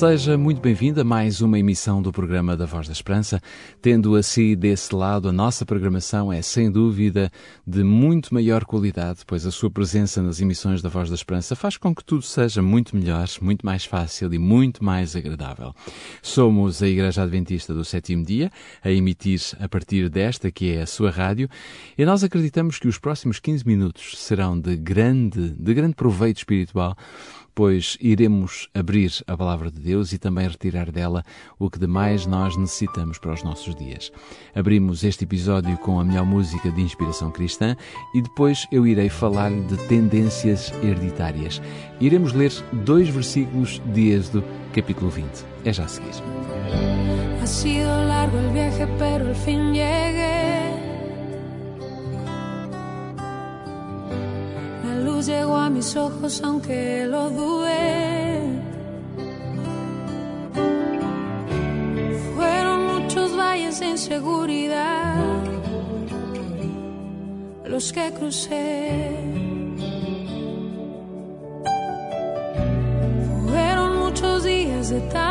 Seja muito bem-vindo a mais uma emissão do programa da Voz da Esperança. Tendo assim desse lado, a nossa programação é sem dúvida de muito maior qualidade, pois a sua presença nas emissões da Voz da Esperança faz com que tudo seja muito melhor, muito mais fácil e muito mais agradável. Somos a Igreja Adventista do Sétimo Dia, a emitir a partir desta que é a sua rádio, e nós acreditamos que os próximos 15 minutos serão de grande, de grande proveito espiritual pois iremos abrir a palavra de Deus e também retirar dela o que demais nós necessitamos para os nossos dias. Abrimos este episódio com a melhor música de inspiração cristã e depois eu irei falar de tendências hereditárias. Iremos ler dois versículos de Êxodo, capítulo 20. É já a seguir. Ha sido largo el viaje, pero al fin llegué. Llegó a mis ojos aunque lo dudé. Fueron muchos valles de inseguridad los que crucé. Fueron muchos días de tanto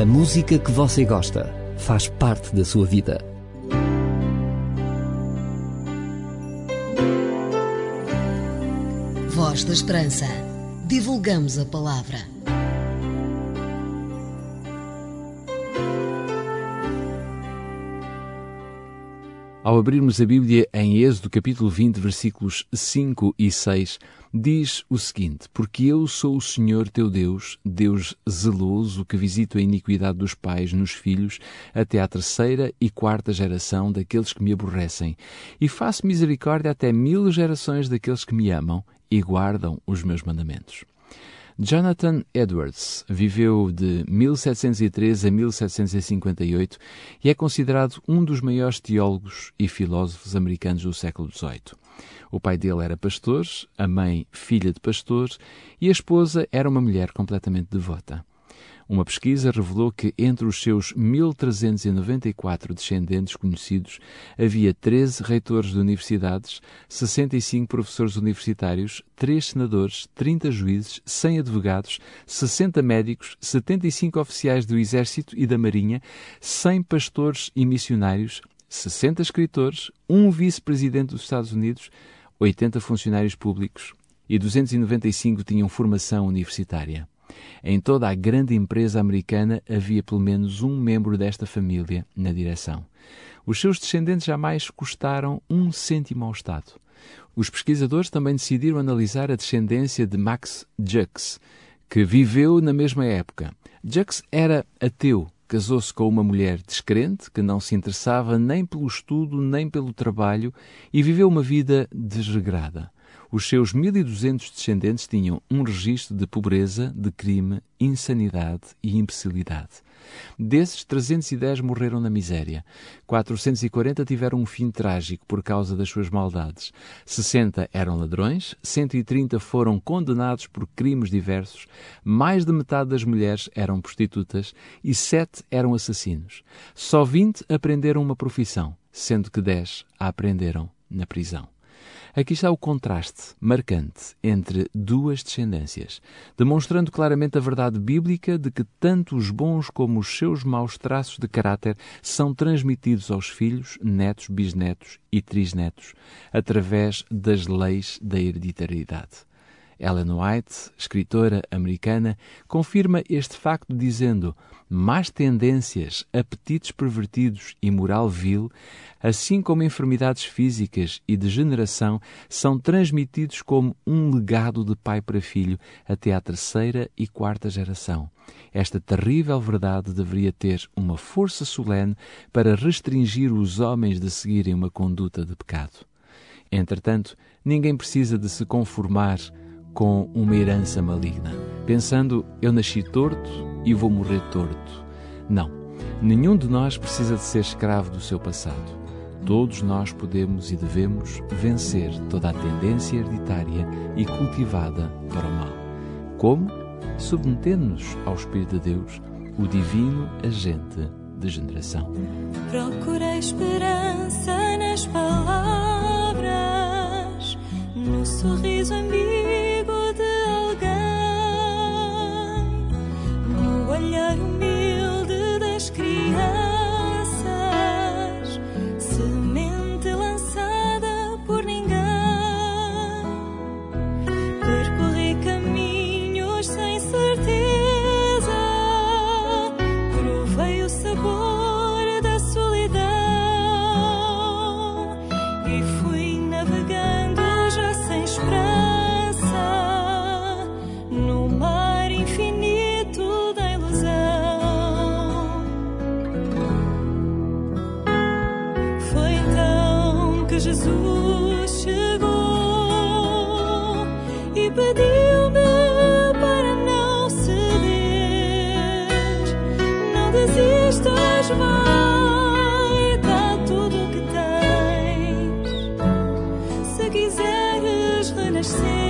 A música que você gosta faz parte da sua vida. Voz da Esperança. Divulgamos a palavra. Ao abrirmos a Bíblia em Êxodo capítulo 20, versículos 5 e 6, diz o seguinte: Porque eu sou o Senhor teu Deus, Deus zeloso, que visito a iniquidade dos pais nos filhos, até à terceira e quarta geração daqueles que me aborrecem, e faço misericórdia até mil gerações daqueles que me amam e guardam os meus mandamentos. Jonathan Edwards viveu de 1713 a 1758 e é considerado um dos maiores teólogos e filósofos americanos do século XVIII. O pai dele era pastor, a mãe filha de pastores e a esposa era uma mulher completamente devota. Uma pesquisa revelou que entre os seus 1.394 descendentes conhecidos havia 13 reitores de universidades, 65 professores universitários, 3 senadores, 30 juízes, 100 advogados, 60 médicos, 75 oficiais do Exército e da Marinha, 100 pastores e missionários, 60 escritores, um vice-presidente dos Estados Unidos, 80 funcionários públicos e 295 tinham formação universitária. Em toda a grande empresa americana havia pelo menos um membro desta família na direção. Os seus descendentes jamais custaram um cêntimo ao Estado. Os pesquisadores também decidiram analisar a descendência de Max Jux, que viveu na mesma época. Jux era ateu, casou-se com uma mulher descrente que não se interessava nem pelo estudo nem pelo trabalho e viveu uma vida desregrada os seus 1.200 descendentes tinham um registro de pobreza, de crime, insanidade e imbecilidade. Desses, 310 morreram na miséria. 440 tiveram um fim trágico por causa das suas maldades. 60 eram ladrões, 130 foram condenados por crimes diversos, mais de metade das mulheres eram prostitutas e 7 eram assassinos. Só 20 aprenderam uma profissão, sendo que 10 a aprenderam na prisão. Aqui está o contraste marcante entre duas descendências, demonstrando claramente a verdade bíblica de que tanto os bons como os seus maus traços de caráter são transmitidos aos filhos, netos, bisnetos e trisnetos, através das leis da hereditariedade. Ellen White, escritora americana, confirma este facto dizendo: más tendências, apetites pervertidos e moral vil, assim como enfermidades físicas e degeneração, são transmitidos como um legado de pai para filho até à terceira e quarta geração. Esta terrível verdade deveria ter uma força solene para restringir os homens de seguirem uma conduta de pecado. Entretanto, ninguém precisa de se conformar com uma herança maligna, pensando eu nasci torto e vou morrer torto. Não, nenhum de nós precisa de ser escravo do seu passado. Todos nós podemos e devemos vencer toda a tendência hereditária e cultivada para o mal. Como? Submetendo-nos ao Espírito de Deus, o divino agente de generação. Procurei esperança nas palavras, no sorriso ambíguo Se quiseres renascer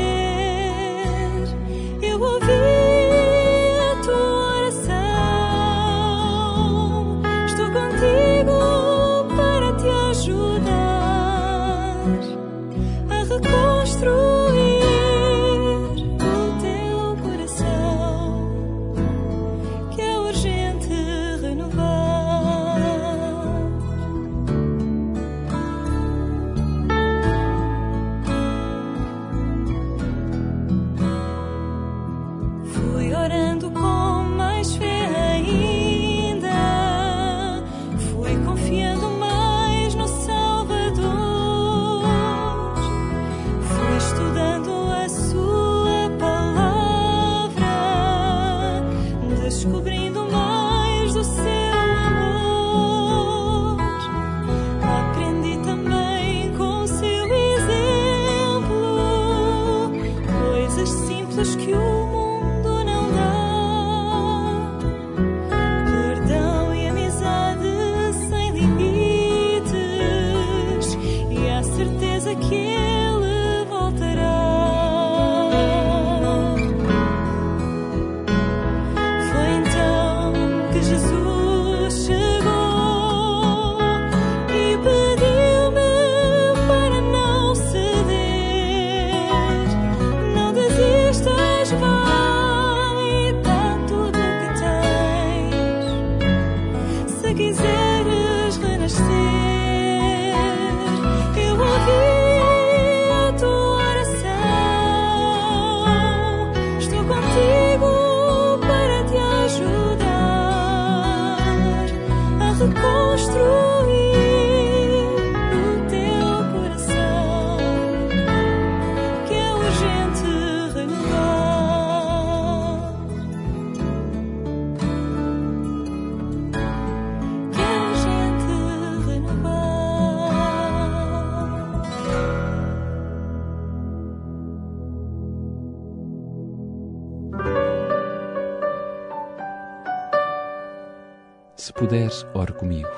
Se puder, ore comigo.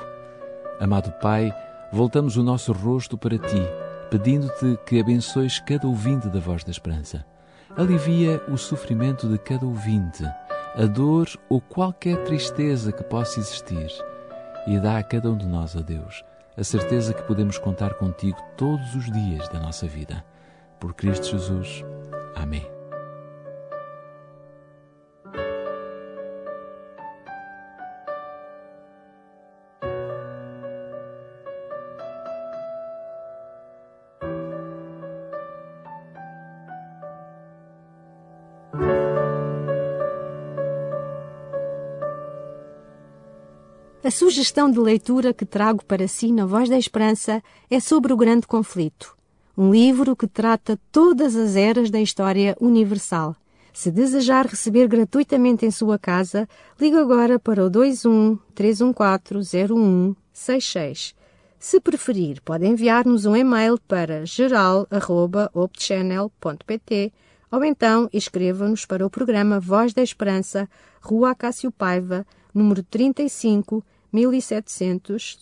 Amado Pai, voltamos o nosso rosto para Ti, pedindo-te que abençoes cada ouvinte da Voz da Esperança. Alivia o sofrimento de cada ouvinte, a dor ou qualquer tristeza que possa existir, e dá a cada um de nós, ó Deus, a certeza que podemos contar contigo todos os dias da nossa vida. Por Cristo Jesus. Amém. A sugestão de leitura que trago para si na Voz da Esperança é sobre o Grande Conflito, um livro que trata todas as eras da história universal. Se desejar receber gratuitamente em sua casa, ligue agora para o 21 314 0166. Se preferir, pode enviar-nos um e-mail para geral.opchannel.pt ou então escreva-nos para o programa Voz da Esperança, Rua Cássio Paiva, número 35, 1700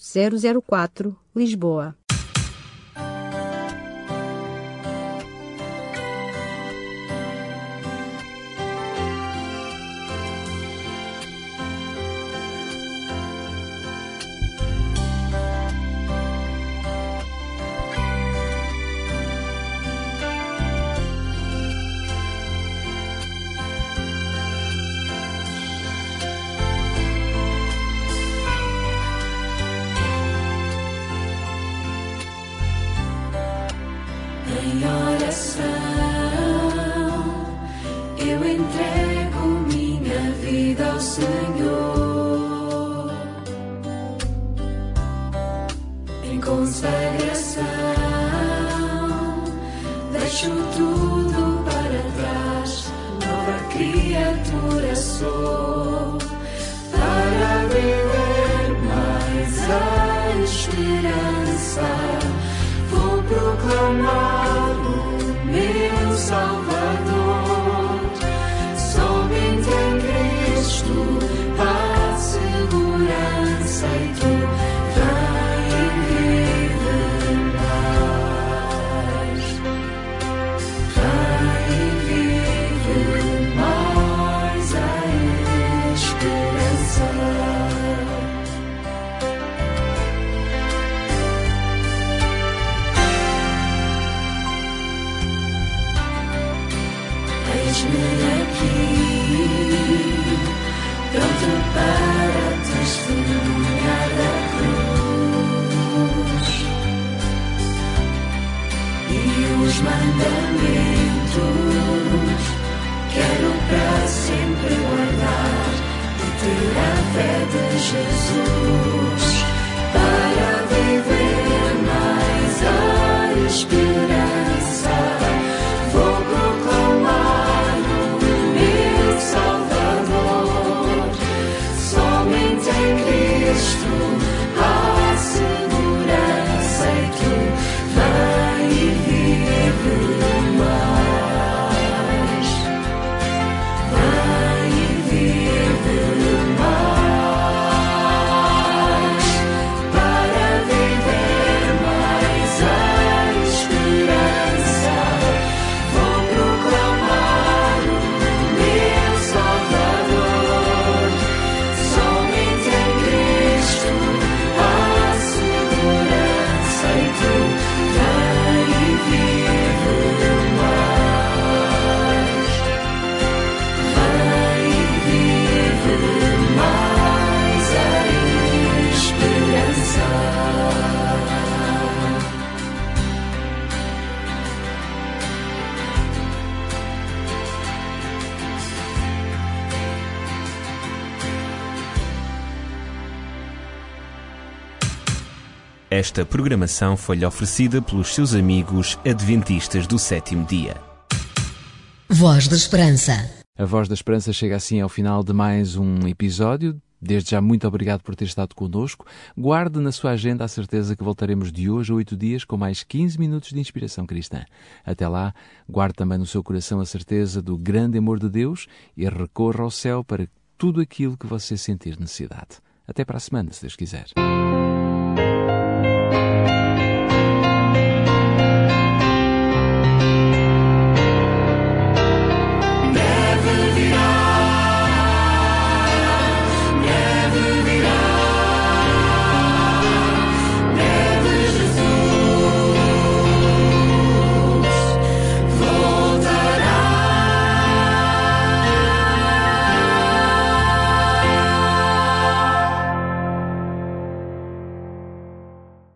004, Lisboa. Em oração, eu entrego minha vida ao Senhor. Em consagração, deixo tudo para trás, nova criatura sou. Para viver mais a esperança, vou proclamar Eis-me aqui, pronto para testemunhar da cruz e os mandamentos. Quero para sempre guardar e ter a fé de Jesus Esta programação foi-lhe oferecida pelos seus amigos adventistas do sétimo dia. Voz da Esperança. A Voz da Esperança chega assim ao final de mais um episódio. Desde já, muito obrigado por ter estado connosco. Guarde na sua agenda a certeza que voltaremos de hoje a oito dias com mais 15 minutos de inspiração cristã. Até lá, guarde também no seu coração a certeza do grande amor de Deus e recorra ao céu para tudo aquilo que você sentir necessidade. Até para a semana, se Deus quiser.